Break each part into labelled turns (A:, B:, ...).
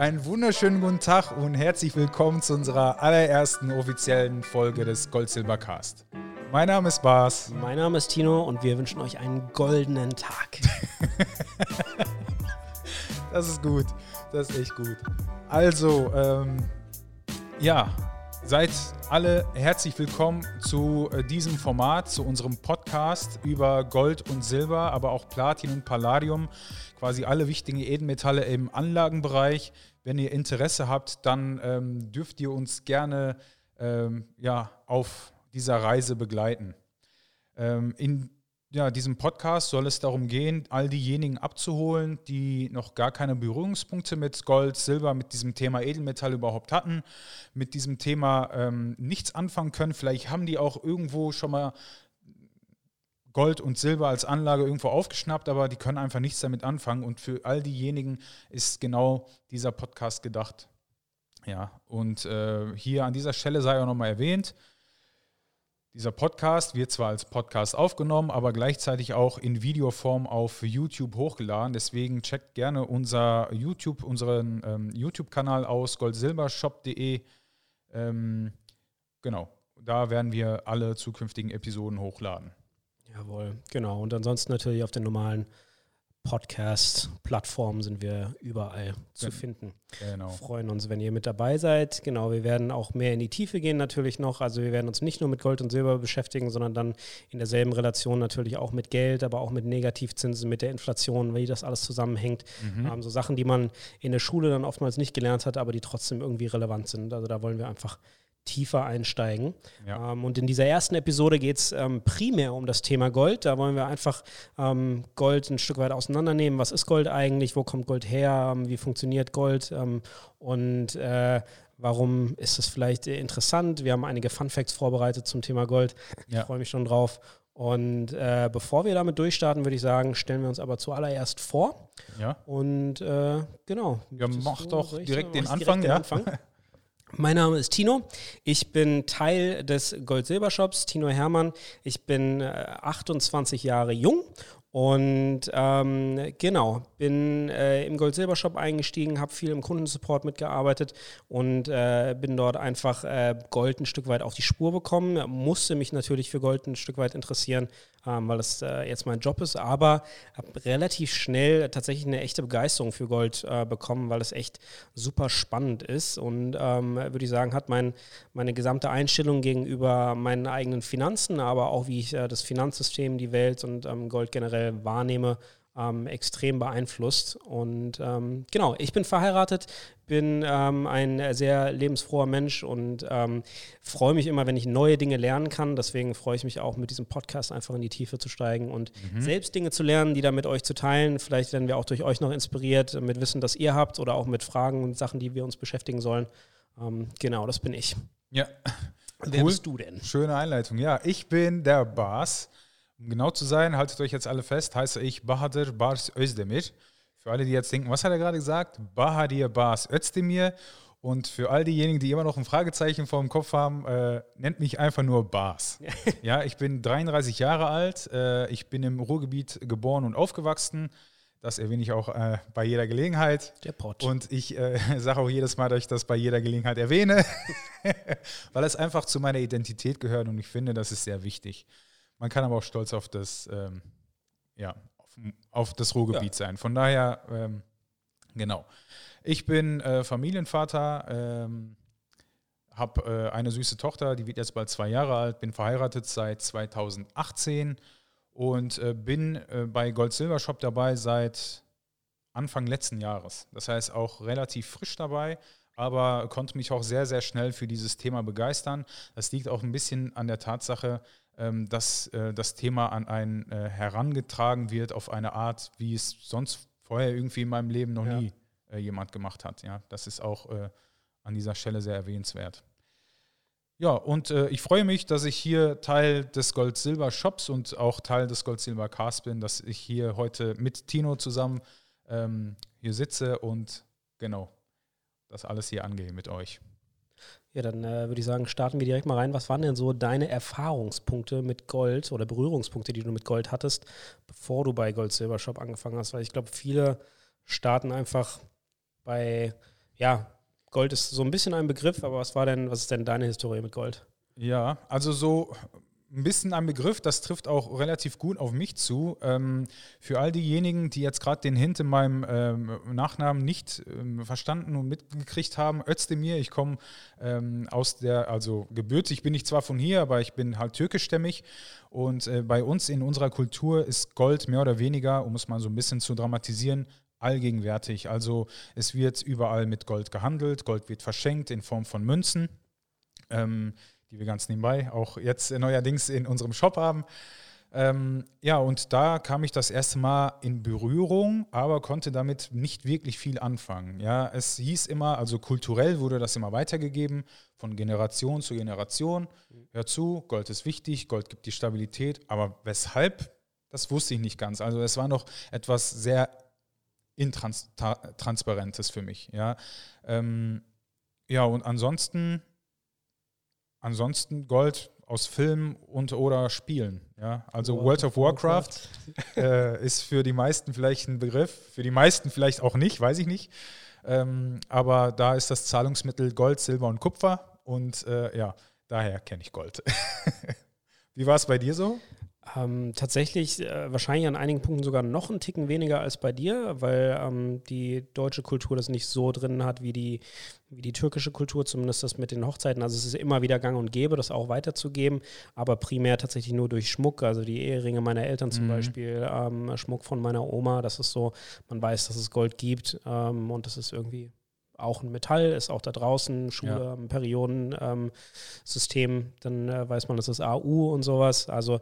A: Einen wunderschönen guten Tag und herzlich willkommen zu unserer allerersten offiziellen Folge des Gold-Silber-Cast. Mein Name ist Bas.
B: Mein Name ist Tino und wir wünschen euch einen goldenen Tag.
A: das ist gut. Das ist echt gut. Also, ähm, ja, seid alle herzlich willkommen zu äh, diesem Format, zu unserem Podcast über Gold und Silber, aber auch Platin und Palladium, quasi alle wichtigen Edelmetalle im Anlagenbereich. Wenn ihr Interesse habt, dann ähm, dürft ihr uns gerne ähm, ja, auf dieser Reise begleiten. Ähm, in ja, diesem Podcast soll es darum gehen, all diejenigen abzuholen, die noch gar keine Berührungspunkte mit Gold, Silber, mit diesem Thema Edelmetall überhaupt hatten, mit diesem Thema ähm, nichts anfangen können. Vielleicht haben die auch irgendwo schon mal Gold und Silber als Anlage irgendwo aufgeschnappt, aber die können einfach nichts damit anfangen. Und für all diejenigen ist genau dieser Podcast gedacht. Ja, und äh, hier an dieser Stelle sei auch nochmal erwähnt, dieser Podcast wird zwar als Podcast aufgenommen, aber gleichzeitig auch in Videoform auf YouTube hochgeladen. Deswegen checkt gerne unser YouTube, unseren ähm, YouTube-Kanal aus, goldsilbershop.de. Ähm, genau, da werden wir alle zukünftigen Episoden hochladen.
B: Jawohl, genau. Und ansonsten natürlich auf den normalen Podcast-Plattformen sind wir überall zu ja, finden. Genau. Freuen uns, wenn ihr mit dabei seid. Genau, wir werden auch mehr in die Tiefe gehen natürlich noch. Also wir werden uns nicht nur mit Gold und Silber beschäftigen, sondern dann in derselben Relation natürlich auch mit Geld, aber auch mit Negativzinsen, mit der Inflation, wie das alles zusammenhängt. Mhm. Ähm, so Sachen, die man in der Schule dann oftmals nicht gelernt hat, aber die trotzdem irgendwie relevant sind. Also da wollen wir einfach tiefer einsteigen. Ja. Ähm, und in dieser ersten Episode geht es ähm, primär um das Thema Gold. Da wollen wir einfach ähm, Gold ein Stück weit auseinandernehmen. Was ist Gold eigentlich? Wo kommt Gold her? Ähm, wie funktioniert Gold? Ähm, und äh, warum ist es vielleicht interessant? Wir haben einige Fun Facts vorbereitet zum Thema Gold. Ich ja. freue mich schon drauf. Und äh, bevor wir damit durchstarten, würde ich sagen, stellen wir uns aber zuallererst vor.
A: Ja.
B: Und äh, genau.
A: Ja, mach doch direkt den Anfang. Direkt den ja.
B: Mein Name ist Tino. Ich bin Teil des Gold-Silber-Shops, Tino Hermann. Ich bin 28 äh, Jahre jung und ähm, genau, bin äh, im Gold-Silber-Shop eingestiegen, habe viel im Kundensupport mitgearbeitet und äh, bin dort einfach äh, Gold ein Stück weit auf die Spur bekommen. Musste mich natürlich für Gold ein Stück weit interessieren, ähm, weil es äh, jetzt mein Job ist, aber habe relativ schnell tatsächlich eine echte Begeisterung für Gold äh, bekommen, weil es echt super spannend ist. Und ähm, würde ich sagen, hat mein, meine gesamte Einstellung gegenüber meinen eigenen Finanzen, aber auch wie ich äh, das Finanzsystem, die Welt und ähm, Gold generell wahrnehme, ähm, extrem beeinflusst. Und ähm, genau, ich bin verheiratet, bin ähm, ein sehr lebensfroher Mensch und ähm, freue mich immer, wenn ich neue Dinge lernen kann. Deswegen freue ich mich auch, mit diesem Podcast einfach in die Tiefe zu steigen und mhm. selbst Dinge zu lernen, die da mit euch zu teilen. Vielleicht werden wir auch durch euch noch inspiriert mit Wissen, das ihr habt oder auch mit Fragen und Sachen, die wir uns beschäftigen sollen. Ähm, genau, das bin ich.
A: Ja.
B: Wer cool. bist du denn?
A: Schöne Einleitung. Ja, ich bin der Bas. Um genau zu sein, haltet euch jetzt alle fest, heiße ich Bahadır Bars Özdemir. Für alle, die jetzt denken, was hat er gerade gesagt? Bahadir Bars Özdemir. Und für all diejenigen, die immer noch ein Fragezeichen vor dem Kopf haben, äh, nennt mich einfach nur Bas. ja, ich bin 33 Jahre alt. Äh, ich bin im Ruhrgebiet geboren und aufgewachsen. Das erwähne ich auch äh, bei jeder Gelegenheit.
B: Der Pott.
A: Und ich äh, sage auch jedes Mal, dass ich das bei jeder Gelegenheit erwähne, weil es einfach zu meiner Identität gehört und ich finde, das ist sehr wichtig. Man kann aber auch stolz auf das, ähm, ja, auf, auf, das Ruhrgebiet ja. sein. Von daher, ähm, genau. Ich bin äh, Familienvater, ähm, habe äh, eine süße Tochter, die wird jetzt bald zwei Jahre alt, bin verheiratet seit 2018 und äh, bin äh, bei Gold Silver Shop dabei seit Anfang letzten Jahres. Das heißt auch relativ frisch dabei, aber konnte mich auch sehr, sehr schnell für dieses Thema begeistern. Das liegt auch ein bisschen an der Tatsache, ähm, dass äh, das Thema an einen äh, herangetragen wird auf eine Art, wie es sonst vorher irgendwie in meinem Leben noch ja. nie äh, jemand gemacht hat. Ja, das ist auch an dieser Stelle sehr erwähnenswert. Ja, und äh, ich freue mich, dass ich hier Teil des Gold-Silber-Shops und auch Teil des Gold-Silber-Cast bin, dass ich hier heute mit Tino zusammen ähm, hier sitze und genau das alles hier angehe mit euch.
B: Ja, dann äh, würde ich sagen, starten wir direkt mal rein. Was waren denn so deine Erfahrungspunkte mit Gold oder Berührungspunkte, die du mit Gold hattest, bevor du bei Gold Silver Shop angefangen hast? Weil ich glaube, viele starten einfach bei ja, Gold ist so ein bisschen ein Begriff, aber was war denn, was ist denn deine Historie mit Gold?
A: Ja, also so ein bisschen ein Begriff, das trifft auch relativ gut auf mich zu. Ähm, für all diejenigen, die jetzt gerade den Hint in meinem ähm, Nachnamen nicht ähm, verstanden und mitgekriegt haben, Özdemir, ich komme ähm, aus der, also gebürtig bin ich zwar von hier, aber ich bin halt türkischstämmig und äh, bei uns in unserer Kultur ist Gold mehr oder weniger, um es mal so ein bisschen zu dramatisieren, allgegenwärtig. Also es wird überall mit Gold gehandelt, Gold wird verschenkt in Form von Münzen. Die wir ganz nebenbei auch jetzt neuerdings in unserem Shop haben. Ähm, ja, und da kam ich das erste Mal in Berührung, aber konnte damit nicht wirklich viel anfangen. Ja, es hieß immer, also kulturell wurde das immer weitergegeben, von Generation zu Generation. Hör zu, Gold ist wichtig, Gold gibt die Stabilität, aber weshalb, das wusste ich nicht ganz. Also es war noch etwas sehr intransparentes für mich. Ja, ähm, ja und ansonsten ansonsten Gold aus Filmen und oder Spielen. Ja? Also World, World of Warcraft, äh, ist für die meisten vielleicht ein Begriff, für die meisten vielleicht auch nicht, weiß ich nicht. Ähm, aber da ist das Zahlungsmittel Gold, Silber und Kupfer und äh, ja, daher kenne ich Gold. Wie war es bei dir so?
B: Ähm, tatsächlich äh, wahrscheinlich an einigen Punkten sogar noch einen Ticken weniger als bei dir, weil ähm, die deutsche Kultur das nicht so drin hat wie die, wie die türkische Kultur, zumindest das mit den Hochzeiten. Also es ist immer wieder gang und gäbe, das auch weiterzugeben, aber primär tatsächlich nur durch Schmuck, also die Eheringe meiner Eltern zum mhm. Beispiel, ähm, Schmuck von meiner Oma, das ist so, man weiß, dass es Gold gibt ähm, und das ist irgendwie auch ein Metall, ist auch da draußen, Schule, ja. Periodensystem, ähm, dann äh, weiß man, das ist AU und sowas. Also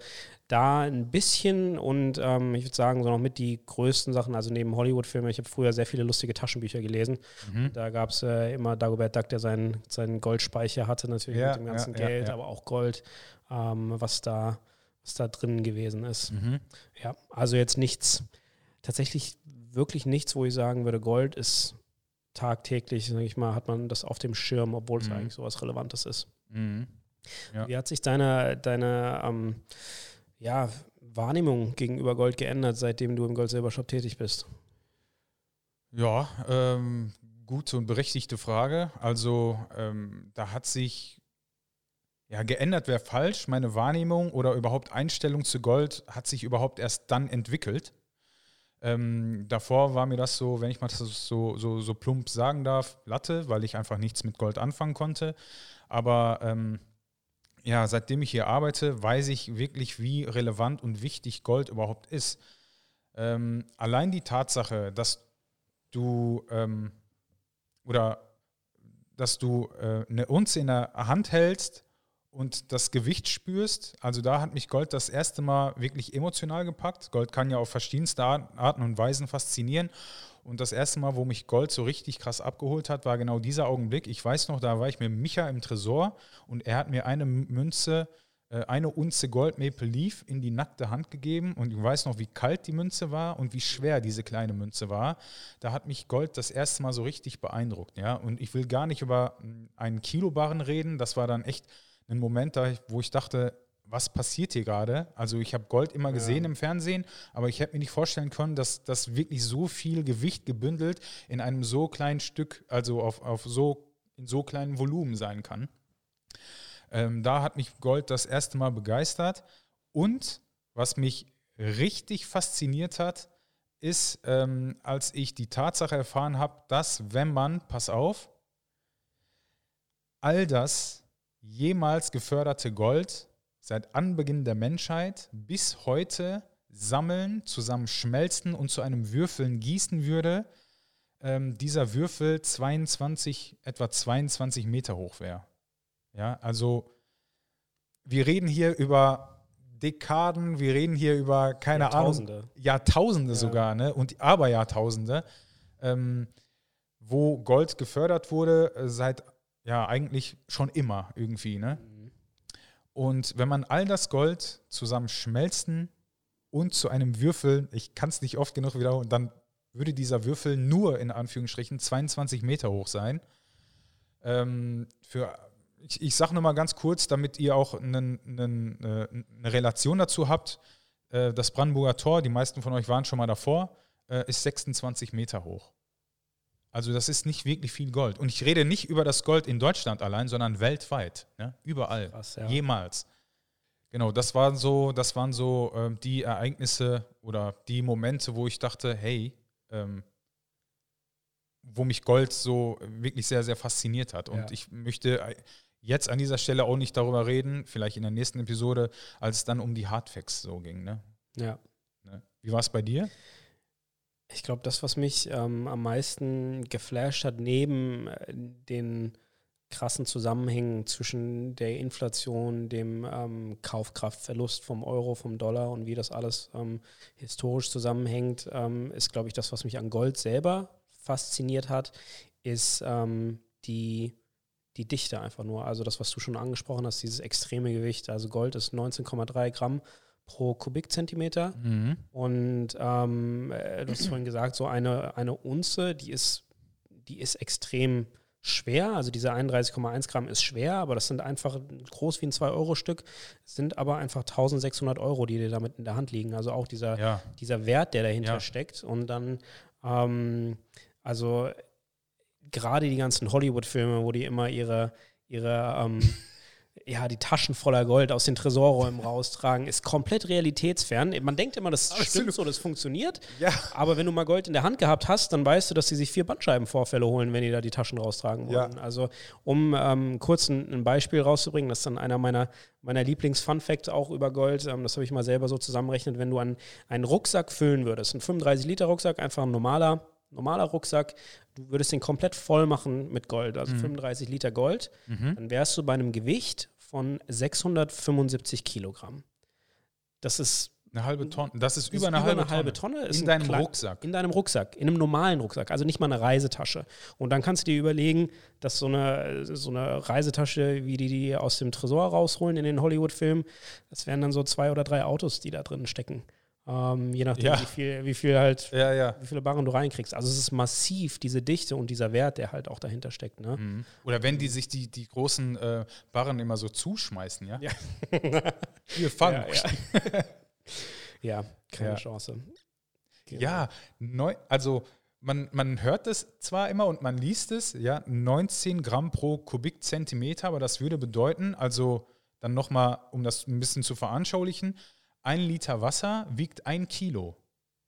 B: da ein bisschen und ähm, ich würde sagen, so noch mit die größten Sachen, also neben Hollywood-Filmen, ich habe früher sehr viele lustige Taschenbücher gelesen. Mhm. Da gab es äh, immer Dagobert Duck, der seinen, seinen Goldspeicher hatte, natürlich ja, mit dem ganzen ja, Geld, aber auch Gold, ähm, was da was da drin gewesen ist. Mhm. Ja, also jetzt nichts, tatsächlich wirklich nichts, wo ich sagen würde, Gold ist tagtäglich, sage ich mal, hat man das auf dem Schirm, obwohl es mhm. eigentlich so was Relevantes ist. Mhm. Ja. Wie hat sich deine, deine ähm, ja, Wahrnehmung gegenüber Gold geändert, seitdem du im Gold-Silber-Shop tätig bist?
A: Ja, ähm, gute und berechtigte Frage. Also ähm, da hat sich ja, geändert wäre falsch. Meine Wahrnehmung oder überhaupt Einstellung zu Gold hat sich überhaupt erst dann entwickelt. Ähm, davor war mir das so, wenn ich mal das so, so, so plump sagen darf, Latte, weil ich einfach nichts mit Gold anfangen konnte. Aber ähm, ja, seitdem ich hier arbeite, weiß ich wirklich, wie relevant und wichtig Gold überhaupt ist. Ähm, allein die Tatsache, dass du ähm, oder dass du äh, eine Unze in der Hand hältst und das Gewicht spürst. Also da hat mich Gold das erste Mal wirklich emotional gepackt. Gold kann ja auf verschiedenste Arten und Weisen faszinieren. Und das erste Mal, wo mich Gold so richtig krass abgeholt hat, war genau dieser Augenblick. Ich weiß noch, da war ich mit Micha im Tresor und er hat mir eine Münze, äh, eine Unze Gold Maple Leaf in die nackte Hand gegeben. Und ich weiß noch, wie kalt die Münze war und wie schwer diese kleine Münze war. Da hat mich Gold das erste Mal so richtig beeindruckt. Ja? Und ich will gar nicht über einen Kilobarren reden. Das war dann echt einen Moment, da, wo ich dachte, was passiert hier gerade? Also ich habe Gold immer gesehen ja. im Fernsehen, aber ich hätte mir nicht vorstellen können, dass das wirklich so viel Gewicht gebündelt in einem so kleinen Stück, also auf, auf so, in so kleinem Volumen sein kann. Ähm, da hat mich Gold das erste Mal begeistert. Und was mich richtig fasziniert hat, ist, ähm, als ich die Tatsache erfahren habe, dass wenn man, pass auf, all das jemals geförderte Gold seit Anbeginn der Menschheit bis heute sammeln, zusammen schmelzen und zu einem Würfeln gießen würde, ähm, dieser Würfel 22, etwa 22 Meter hoch wäre. Ja, also wir reden hier über Dekaden, wir reden hier über, keine Jahrtausende. Ahnung, Jahrtausende ja. sogar, ne? Und aber Jahrtausende, ähm, wo Gold gefördert wurde, äh, seit ja, eigentlich schon immer irgendwie, ne? Mhm. Und wenn man all das Gold zusammen schmelzen und zu einem Würfel, ich kann es nicht oft genug wiederholen, dann würde dieser Würfel nur in Anführungsstrichen 22 Meter hoch sein. Ähm, für, ich, ich sage nur mal ganz kurz, damit ihr auch einen, einen, äh, eine Relation dazu habt. Äh, das Brandenburger Tor, die meisten von euch waren schon mal davor, äh, ist 26 Meter hoch. Also das ist nicht wirklich viel Gold. Und ich rede nicht über das Gold in Deutschland allein, sondern weltweit. Ne? Überall.
B: Krass, ja.
A: Jemals. Genau, das waren so, das waren so ähm, die Ereignisse oder die Momente, wo ich dachte, hey, ähm, wo mich Gold so wirklich sehr, sehr fasziniert hat. Und
B: Ja.
A: ich möchte äh, jetzt an dieser Stelle auch nicht darüber reden, vielleicht in der nächsten Episode, als es dann um die Hardfacts so ging. Ne?
B: Ja.
A: Ne? Wie war es bei dir?
B: Ich glaube, das, was mich ähm, am meisten geflasht hat, neben äh, den krassen Zusammenhängen zwischen der Inflation, dem ähm, Kaufkraftverlust vom Euro, vom Dollar und wie das alles ähm, historisch zusammenhängt, ähm, ist, glaube ich, das, was mich an Gold selber fasziniert hat, ist ähm, die, die Dichte einfach nur. Also das, was du schon angesprochen hast, dieses extreme Gewicht. Also Gold ist 19,3 Gramm pro Kubikzentimeter. Und ähm, äh, du hast vorhin gesagt, so eine, eine Unze, die ist, die ist extrem schwer. Also diese 31,1 Gramm ist schwer, aber das sind einfach groß wie ein 2-Euro-Stück, sind aber einfach 1600 Euro, die dir damit in der Hand liegen. Also auch dieser,
A: Ja.
B: dieser Wert, der dahinter
A: Ja.
B: steckt. Und dann, ähm, also gerade die ganzen Hollywood-Filme, wo die immer ihre, ihre ähm, ja, die Taschen voller Gold aus den Tresorräumen raustragen, ist komplett realitätsfern. Man denkt immer, das
A: Absolut.
B: stimmt so, das funktioniert.
A: Ja.
B: Aber wenn du mal Gold in der Hand gehabt hast, dann weißt du, dass sie sich vier Bandscheibenvorfälle holen, wenn die da die Taschen raustragen
A: Ja.
B: wollen. Also, um ähm, kurz ein, ein Beispiel rauszubringen, das ist dann einer meiner, meiner Lieblings-Fun-Facts auch über Gold. Ähm, das habe ich mal selber so zusammenrechnet. Wenn du an einen Rucksack füllen würdest, ein 35-Liter-Rucksack, einfach ein normaler, normaler Rucksack, du würdest den komplett voll machen mit Gold, also 35 Liter Gold, dann wärst du bei einem Gewicht von 675 Kilogramm. Das ist
A: Eine halbe Tonne. Das ist über
B: ist
A: eine halbe, Tonne.
B: Tonne. Ist
A: In
B: ein
A: deinem
B: klein-
A: Rucksack.
B: In deinem Rucksack, in einem normalen Rucksack, also nicht mal eine Reisetasche. Und dann kannst du dir überlegen, dass so eine, so eine Reisetasche, wie die die aus dem Tresor rausholen in den Hollywood-Filmen, das wären dann so zwei oder drei Autos, die da drin stecken. Ähm, je nachdem,
A: Ja.
B: wie, viel, wie viel halt,
A: Ja, ja.
B: wie viele Barren du reinkriegst. Also es ist massiv, diese Dichte und dieser Wert, der halt auch dahinter steckt. Ne?
A: Mhm. Oder wenn die sich die, die großen äh, Barren immer so zuschmeißen, ja?
B: Ja.
A: Hier, fang.
B: Ja, keine. Chance. Genau.
A: Ja, neu, also man, man hört es zwar immer und man liest es, ja, 19 Gramm pro Kubikzentimeter, aber das würde bedeuten, also dann nochmal, um das ein bisschen zu veranschaulichen, ein Liter Wasser wiegt ein Kilo.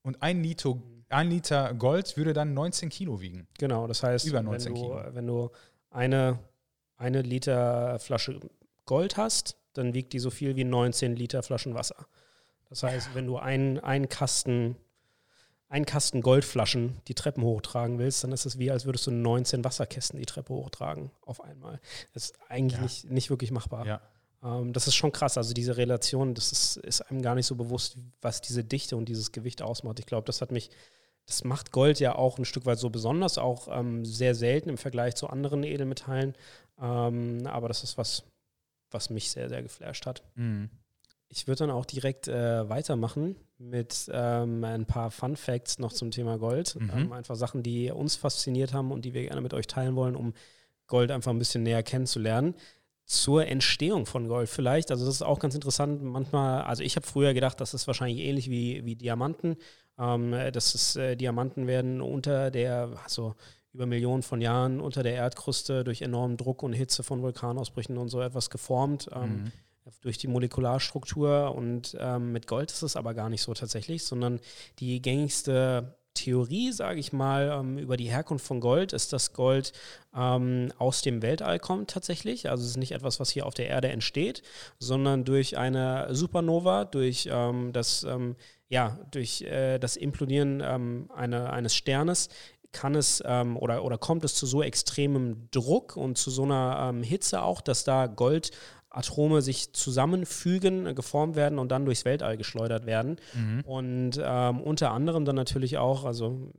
A: Und ein Liter, ein Liter Gold würde dann 19 Kilo wiegen.
B: Genau, das heißt,
A: Über
B: wenn
A: 19
B: du,
A: Kilo.
B: wenn du eine, eine Liter Flasche Gold hast, dann wiegt die so viel wie 19 Liter Flaschen Wasser. Das heißt, wenn du einen, einen Kasten einen Kasten Goldflaschen die Treppen hochtragen willst, dann ist es wie, als würdest du 19 Wasserkästen die Treppe hochtragen auf einmal. Das ist eigentlich
A: Ja.
B: nicht, nicht wirklich machbar.
A: Ja.
B: Ähm, das ist schon krass. Also diese Relation, das ist, ist einem gar nicht so bewusst, was diese Dichte und dieses Gewicht ausmacht. Ich glaube, das hat mich, das macht Gold ja auch ein Stück weit so besonders, auch ähm, sehr selten im Vergleich zu anderen Edelmetallen. Ähm, aber das ist was, was mich sehr, sehr geflasht hat.
A: Mhm.
B: Ich würde dann auch direkt äh, weitermachen mit ähm, ein paar Fun Facts noch zum Thema Gold.
A: Mhm.
B: Ähm, einfach Sachen, die uns fasziniert haben und die wir gerne mit euch teilen wollen, um Gold einfach ein bisschen näher kennenzulernen. Zur Entstehung von Gold vielleicht. Also das ist auch ganz interessant. Manchmal, also ich habe früher gedacht, das ist wahrscheinlich ähnlich wie, wie Diamanten. Ähm, das ist, äh, Diamanten werden unter der, also über Millionen von Jahren unter der Erdkruste durch enormen Druck und Hitze von Vulkanausbrüchen und so etwas geformt. Ähm,
A: Mhm.
B: durch die Molekularstruktur und ähm, mit Gold ist es aber gar nicht so tatsächlich, sondern die gängigste Theorie, sage ich mal, ähm, über die Herkunft von Gold ist, dass Gold ähm, aus dem Weltall kommt tatsächlich. Also es ist nicht etwas, was hier auf der Erde entsteht, sondern durch eine Supernova, durch ähm, das, ähm, ja, durch äh, das Implodieren ähm, eine, eines Sternes kann es ähm, oder, oder kommt es zu so extremem Druck und zu so einer Hitze auch, dass da Goldatome sich zusammenfügen, äh, geformt werden und dann durchs Weltall geschleudert werden.
A: Mhm.
B: Und ähm, unter anderem dann natürlich auch, also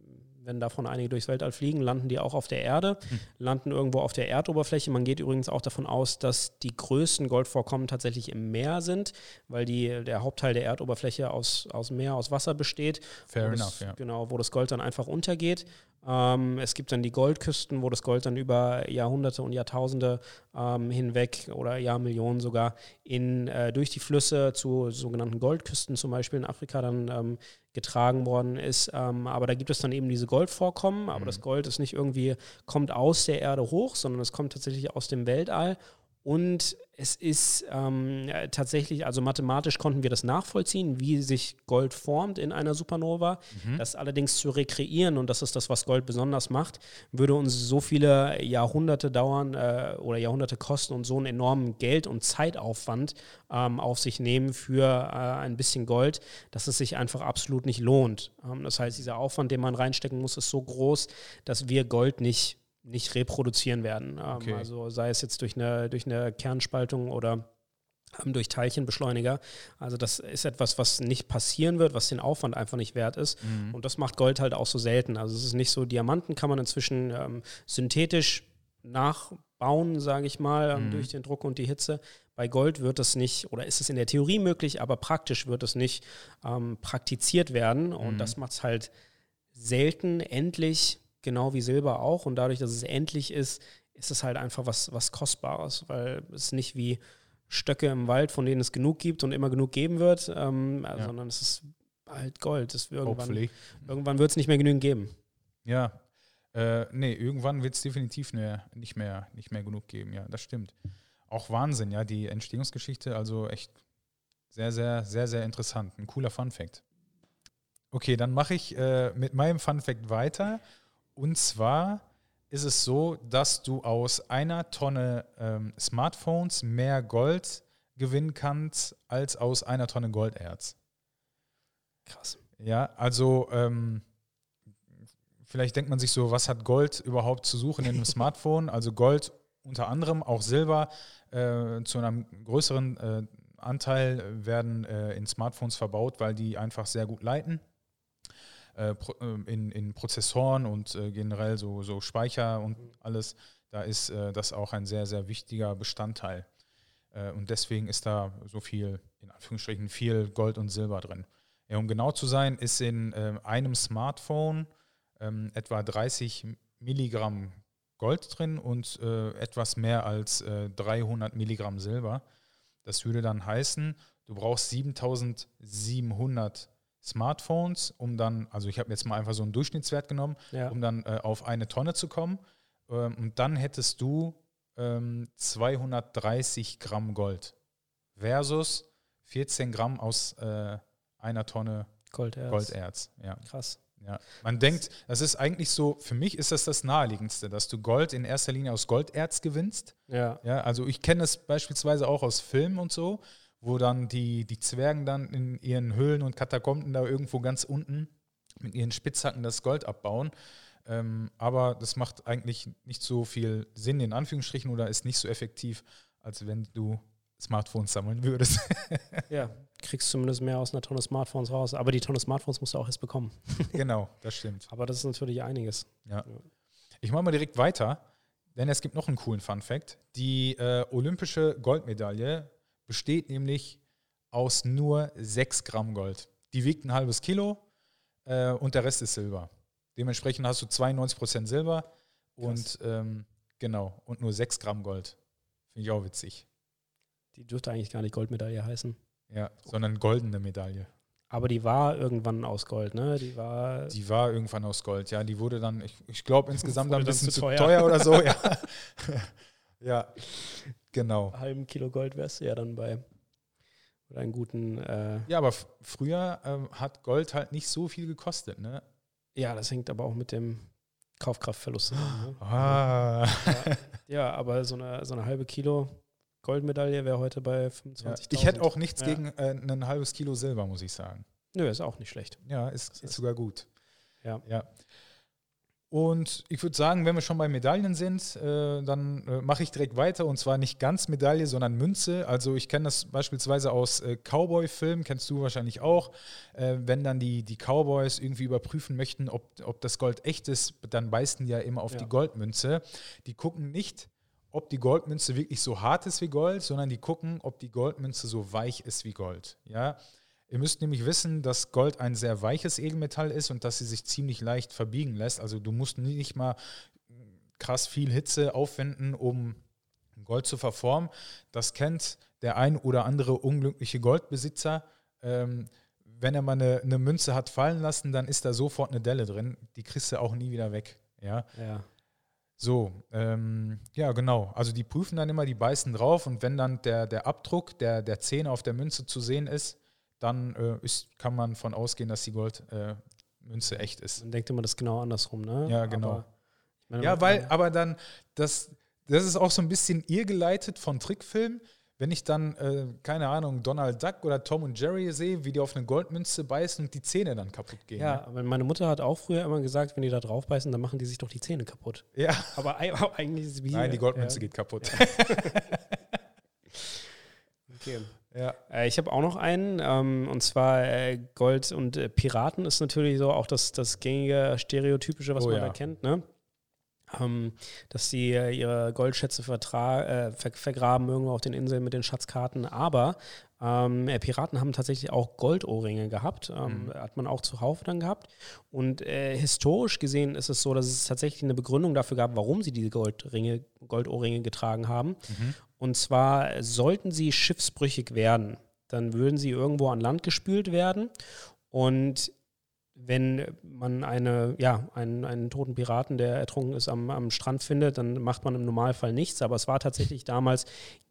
B: wenn davon einige durchs Weltall fliegen, landen die auch auf der Erde, landen irgendwo auf der Erdoberfläche. Man geht übrigens auch davon aus, dass die größten Goldvorkommen tatsächlich im Meer sind, weil die, der Hauptteil der Erdoberfläche aus, aus Meer, aus Wasser besteht.
A: Fair enough,
B: das,
A: ja.
B: Genau, wo das Gold dann einfach untergeht. Ähm, es gibt dann die Goldküsten, wo das Gold dann über Jahrhunderte und Jahrtausende ähm, hinweg oder Jahrmillionen sogar in, äh, durch die Flüsse zu sogenannten Goldküsten zum Beispiel in Afrika dann ähm, getragen worden ist. Ähm, aber da gibt es dann eben diese Goldvorkommen, aber mhm. das Gold ist nicht irgendwie, kommt aus der Erde hoch, sondern es kommt tatsächlich aus dem Weltall und es ist ähm, tatsächlich, also mathematisch konnten wir das nachvollziehen, wie sich Gold formt in einer Supernova. Mhm. Das allerdings zu rekreieren, und das ist das, was Gold besonders macht, würde uns so viele Jahrhunderte dauern äh, oder Jahrhunderte kosten und so einen enormen Geld- und Zeitaufwand ähm, auf sich nehmen für äh, ein bisschen Gold, dass es sich einfach absolut nicht lohnt. Ähm, das heißt, dieser Aufwand, den man reinstecken muss, ist so groß, dass wir Gold nicht nicht reproduzieren werden. Ähm, okay. Also sei es jetzt durch eine, durch eine Kernspaltung oder ähm, durch Teilchenbeschleuniger. Also das ist etwas, was nicht passieren wird, was den Aufwand einfach nicht wert ist. Mhm. Und das macht Gold halt auch so selten. Also es ist nicht so, Diamanten kann man inzwischen ähm, synthetisch nachbauen, sage ich mal, ähm, mhm. durch den Druck und die Hitze. Bei Gold wird das nicht, oder ist es in der Theorie möglich, aber praktisch wird es nicht ähm, praktiziert werden. Und mhm. das macht es halt selten, endlich genau wie Silber auch. Und dadurch, dass es endlich ist, ist es halt einfach was, was Kostbares, weil es nicht wie Stöcke im Wald, von denen es genug gibt und immer genug geben wird, ähm, ja. sondern es ist halt Gold. Das irgendwann irgendwann wird es nicht mehr genügend geben.
A: Ja, äh, nee, irgendwann wird es definitiv ne, nicht, mehr, nicht mehr genug geben. Ja, das stimmt. Auch Wahnsinn, ja, die Entstehungsgeschichte, also echt sehr, sehr, sehr, sehr interessant. Ein cooler Fun Fact. Okay, dann mache ich äh, mit meinem Fun Fact weiter. Und zwar ist es so, dass du aus einer Tonne ähm, Smartphones mehr Gold gewinnen kannst als aus einer Tonne Golderz.
B: Krass.
A: Ja, also ähm, vielleicht denkt man sich so, was hat Gold überhaupt zu suchen in einem Smartphone? Also Gold unter anderem, auch Silber äh, zu einem größeren äh, Anteil werden äh, in Smartphones verbaut, weil die einfach sehr gut leiten. Äh, ähm, in, in Prozessoren und äh, generell so, so Speicher und alles, da ist äh, das auch ein sehr, sehr wichtiger Bestandteil. und deswegen ist da so viel, in Anführungsstrichen, viel Gold und Silber drin. Ja, um genau zu sein, ist in einem Smartphone ähm, etwa 30 Milligramm Gold drin und äh, etwas mehr als äh, 300 Milligramm Silber. Das würde dann heißen, du brauchst 7700 Smartphones, um dann, also ich habe jetzt mal einfach so einen Durchschnittswert genommen, ja. um dann äh, auf eine Tonne zu kommen. Ähm, und dann hättest du ähm, 230 Gramm Gold versus 14 Gramm aus äh, einer Tonne
B: Golderz.
A: Golderz. Ja.
B: Krass.
A: Ja. Man denkt, das ist eigentlich so, für mich ist das das Naheliegendste, dass du Gold in erster Linie aus Golderz gewinnst.
B: Ja.
A: ja also ich kenne es beispielsweise auch aus Filmen und so wo dann die, die Zwergen dann in ihren Höhlen und Katakomben da irgendwo ganz unten mit ihren Spitzhacken das Gold abbauen. Ähm, aber das macht eigentlich nicht so viel Sinn in Anführungsstrichen oder ist nicht so effektiv, als wenn du Smartphones sammeln würdest.
B: ja, kriegst zumindest mehr aus einer Tonne Smartphones raus. Aber die Tonne Smartphones musst du auch erst bekommen.
A: genau, das stimmt.
B: Aber das ist natürlich einiges.
A: Ja. Ich mache mal direkt weiter, denn es gibt noch einen coolen Fun Fact. Die äh, olympische Goldmedaille besteht nämlich aus nur 6 Gramm Gold. Die wiegt ein halbes Kilo äh, und der Rest ist Silber. Dementsprechend hast du 92 Prozent Silber und ähm, genau und nur 6 Gramm Gold. Finde ich auch witzig.
B: Die dürfte eigentlich gar nicht Goldmedaille heißen.
A: Ja, sondern goldene Medaille.
B: Aber die war irgendwann aus Gold, ne? Die war.
A: Die war irgendwann aus Gold, ja. Die wurde dann, ich, ich glaube, insgesamt ein bisschen zu teuer. teuer oder so, ja. ja. Genau.
B: halben Kilo Gold wärst du ja dann bei oder einen guten. Äh
A: ja, aber früher ähm, hat Gold halt nicht so viel gekostet, ne?
B: Ja, das hängt aber auch mit dem Kaufkraftverlust zusammen.
A: Ne? Ah.
B: Ja, ja, aber so eine, so eine halbe Kilo Goldmedaille wäre heute bei 25.000. Ja,
A: ich hätte auch nichts ja. gegen äh, ein halbes Kilo Silber, muss ich sagen.
B: Nö, ist auch nicht schlecht.
A: Ja, ist, ist sogar gut.
B: Ja.
A: ja. Und ich würde sagen, wenn wir schon bei Medaillen sind, äh, dann äh, mache ich direkt weiter und zwar nicht ganz Medaille, sondern Münze. Also ich kenne das beispielsweise aus äh, Cowboy-Filmen, kennst du wahrscheinlich auch. Wenn dann die, die Cowboys irgendwie überprüfen möchten, ob, ob das Gold echt ist, dann beißen die ja immer auf ja. die Goldmünze. Die gucken nicht, ob die Goldmünze wirklich so hart ist wie Gold, sondern die gucken, ob die Goldmünze so weich ist wie Gold. Ja. Ihr müsst nämlich wissen, dass Gold ein sehr weiches Edelmetall ist und dass sie sich ziemlich leicht verbiegen lässt. Also du musst nicht mal krass viel Hitze aufwenden, um Gold zu verformen. Das kennt der ein oder andere unglückliche Goldbesitzer. Ähm, wenn er mal eine, eine, Münze hat fallen lassen, dann ist da sofort eine Delle drin. Die kriegst du auch nie wieder weg. Ja.
B: ja.
A: So, ähm, ja, genau. Also die prüfen dann immer, die beißen drauf und wenn dann der, der Abdruck der, der Zähne auf der Münze zu sehen ist, dann äh, ist, kann man von ausgehen, dass die Goldmünze äh, echt ist.
B: Man denkt immer das genau andersrum, ne?
A: Ja, genau. Meine, ja, weil, aber dann, das, das ist auch so ein bisschen irrgeleitet von Trickfilmen wenn ich dann, äh, keine Ahnung, Donald Duck oder Tom und Jerry sehe, wie die auf eine Goldmünze beißen und die Zähne dann kaputt gehen.
B: Ja, ne? aber meine Mutter hat auch früher immer gesagt, wenn die da drauf beißen, dann machen die sich doch die Zähne kaputt.
A: Ja.
B: Aber eigentlich ist es wie.
A: Nein, die Goldmünze ja. geht kaputt.
B: Ja. okay. Ja. Äh, ich habe auch noch einen, ähm, und zwar äh, Gold und äh, Piraten ist natürlich so auch das, das gängige Stereotypische, was oh, man ja. da kennt. Ne? ähm, dass sie äh, ihre Goldschätze äh, ver vergraben irgendwo auf den Inseln mit den Schatzkarten. Aber ähm, äh, Piraten haben tatsächlich auch Goldohrringe gehabt, ähm, mhm. hat man auch zuhauf dann gehabt. Und äh, historisch gesehen ist es so, dass es tatsächlich eine Begründung dafür gab, warum sie diese Goldringe, Goldohrringe getragen haben. Mhm. Und zwar sollten sie schiffsbrüchig werden, dann würden sie irgendwo an Land gespült werden. Und wenn man eine, ja, einen, einen toten Piraten, der ertrunken ist, am, am Strand findet, dann macht man im Normalfall nichts. Aber es war tatsächlich damals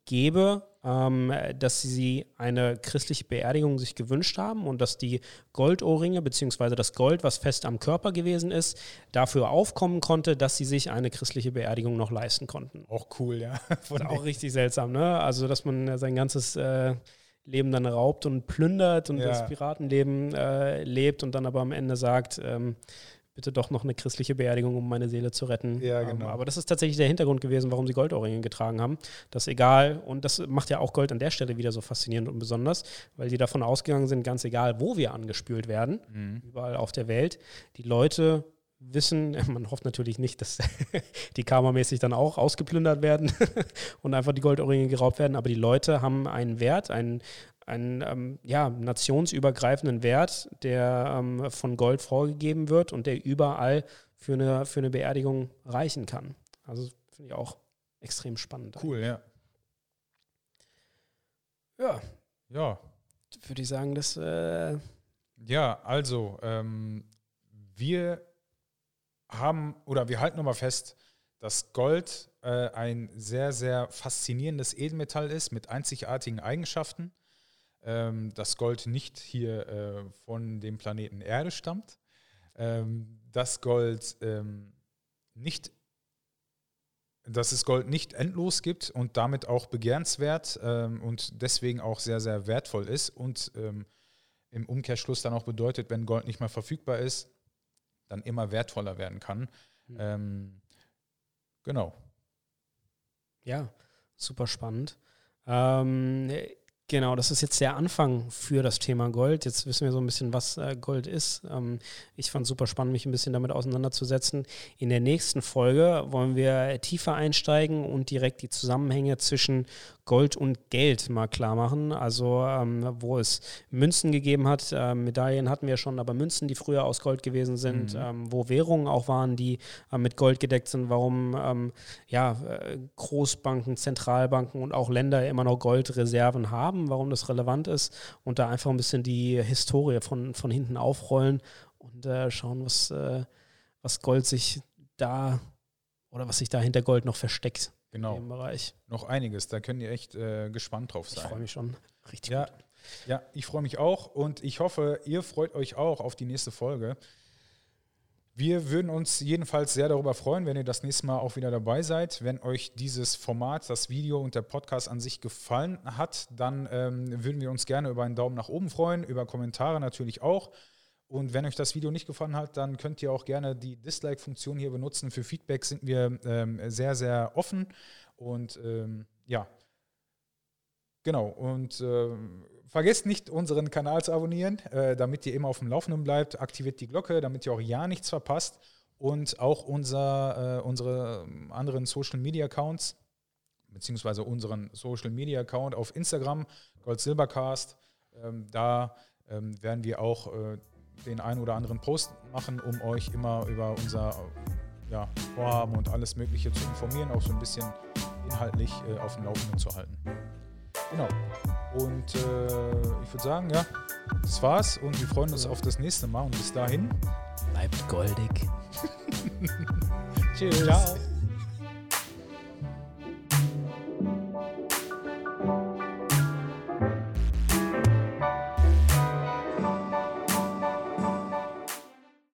B: gebe, ähm, dass sie eine christliche Beerdigung sich gewünscht haben und dass die Goldohrringe bzw. das Gold, was fest am Körper gewesen ist, dafür aufkommen konnte, dass sie sich eine christliche Beerdigung noch leisten konnten.
A: Auch cool, ja.
B: auch richtig seltsam, ne? Also, dass man sein ganzes äh, Leben dann raubt und plündert und ja. das Piratenleben äh, lebt und dann aber am Ende sagt, ähm, bitte doch noch eine christliche Beerdigung, um meine Seele zu retten.
A: Ja, ähm, genau.
B: Aber das ist tatsächlich der Hintergrund gewesen, warum sie Goldohrringe getragen haben. Das egal, und das macht ja auch Gold an der Stelle wieder so faszinierend und besonders, weil die davon ausgegangen sind, ganz egal, wo wir angespült werden, mhm. überall auf der Welt, die Leute wissen, man hofft natürlich nicht, dass die karmamäßig dann auch ausgeplündert werden und einfach die Goldohrringe geraubt werden, aber die Leute haben einen Wert, einen, einen ähm, ja, nationsübergreifenden Wert, der ähm, von Gold vorgegeben wird und der überall für eine, für eine Beerdigung reichen kann. Also finde ich auch extrem spannend.
A: Cool, ja.
B: Ja.
A: Ja.
B: Würde ich sagen, dass. Äh
A: ja, also, ähm, wir haben oder wir halten nochmal fest, dass Gold äh, ein sehr, sehr faszinierendes Edelmetall ist mit einzigartigen Eigenschaften. Ähm, dass Gold nicht hier äh, von dem Planeten Erde stammt. Ähm, dass Gold ähm, nicht dass es Gold nicht endlos gibt und damit auch begehrenswert ähm, und deswegen auch sehr, sehr wertvoll ist und ähm, im Umkehrschluss dann auch bedeutet, wenn Gold nicht mehr verfügbar ist, dann immer wertvoller werden kann. Mhm. Ähm, genau.
B: Ja, super spannend. Ähm, Genau, das ist jetzt der Anfang für das Thema Gold. Jetzt wissen wir so ein bisschen, was äh, Gold ist. Ähm, ich fand es super spannend, mich ein bisschen damit auseinanderzusetzen. In der nächsten Folge wollen wir tiefer einsteigen und direkt die Zusammenhänge zwischen Gold und Geld mal klar machen. Also ähm, wo es Münzen gegeben hat, äh, Medaillen hatten wir schon, aber Münzen, die früher aus Gold gewesen sind, mhm. ähm, wo Währungen auch waren, die äh, mit Gold gedeckt sind, warum ähm, ja, äh, Großbanken, Zentralbanken und auch Länder immer noch Goldreserven haben, warum das relevant ist und da einfach ein bisschen die Historie von, von hinten aufrollen und äh, schauen, was, äh, was Gold sich da oder was sich da hinter Gold noch versteckt
A: genau.
B: in dem Bereich.
A: Noch einiges, da können ihr echt äh, gespannt drauf sein.
B: Ich freue mich schon richtig
A: ja,
B: gut.
A: Ja, ich freue mich auch und ich hoffe, ihr freut euch auch auf die nächste Folge. Wir würden uns jedenfalls sehr darüber freuen, wenn ihr das nächste Mal auch wieder dabei seid. Wenn euch dieses Format, das Video und der Podcast an sich gefallen hat, dann ähm, würden wir uns gerne über einen Daumen nach oben freuen, über Kommentare natürlich auch. Und wenn euch das Video nicht gefallen hat, dann könnt ihr auch gerne die Dislike-Funktion hier benutzen. Für Feedback sind wir ähm, sehr, sehr offen. Und ähm, ja, genau. Und äh, vergesst nicht, unseren Kanal zu abonnieren, äh, damit ihr immer auf dem Laufenden bleibt. Aktiviert die Glocke, damit ihr auch ja nichts verpasst. Und auch unser, äh, unsere anderen Social-Media-Accounts, beziehungsweise unseren Social-Media-Account auf Instagram, Gold Silbercast. Ähm, da ähm, werden wir auch äh, den einen oder anderen Post machen, um euch immer über unser ja, Vorhaben und alles Mögliche zu informieren, auch so ein bisschen inhaltlich äh, auf dem Laufenden zu halten. Genau. Und äh, ich würde sagen, ja, das war's und wir freuen uns auf das nächste Mal und bis dahin.
B: Bleibt goldig.
A: Tschüss. Ciao.